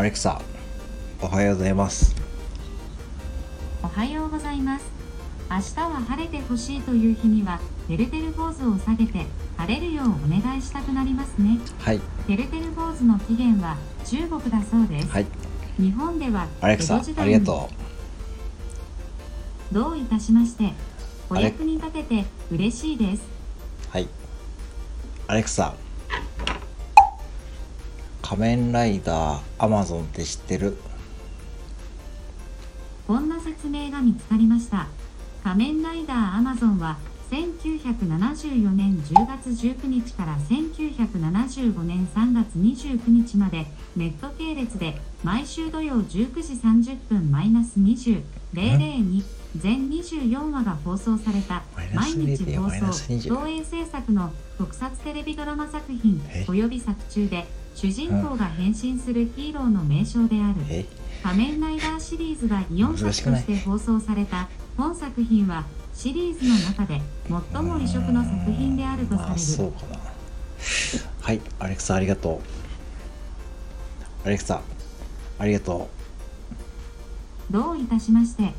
アレクサおはようございます。おはようございます。明日は晴れてほしいという日にはてるてる坊主を下げて晴れるようお願いしたくなりますね。はい。てるてる坊主の起源は中国だそうです、はい。日本ではアレクサありがとどういたしましてお役に立てて嬉しいです。うはい。アレクサ仮面ライダーアマゾンって知ってる？こんな説明が見つかりました。仮面ライダーアマゾンは1974年10月19日から1975年3月29日までネット系列で毎週土曜19時30分マイナス20002全24話が放送された毎日0.0放送20東映制作の特撮テレビドラマ作品え？および作中で主人公が変身するヒーローの名称であるえ仮面ライダーシリーズが4作として放送された本作品はシリーズの中で最も異色の作品であるとされるうかな。はい。アレクサありがとう。アレクサありがとう。どういたしまして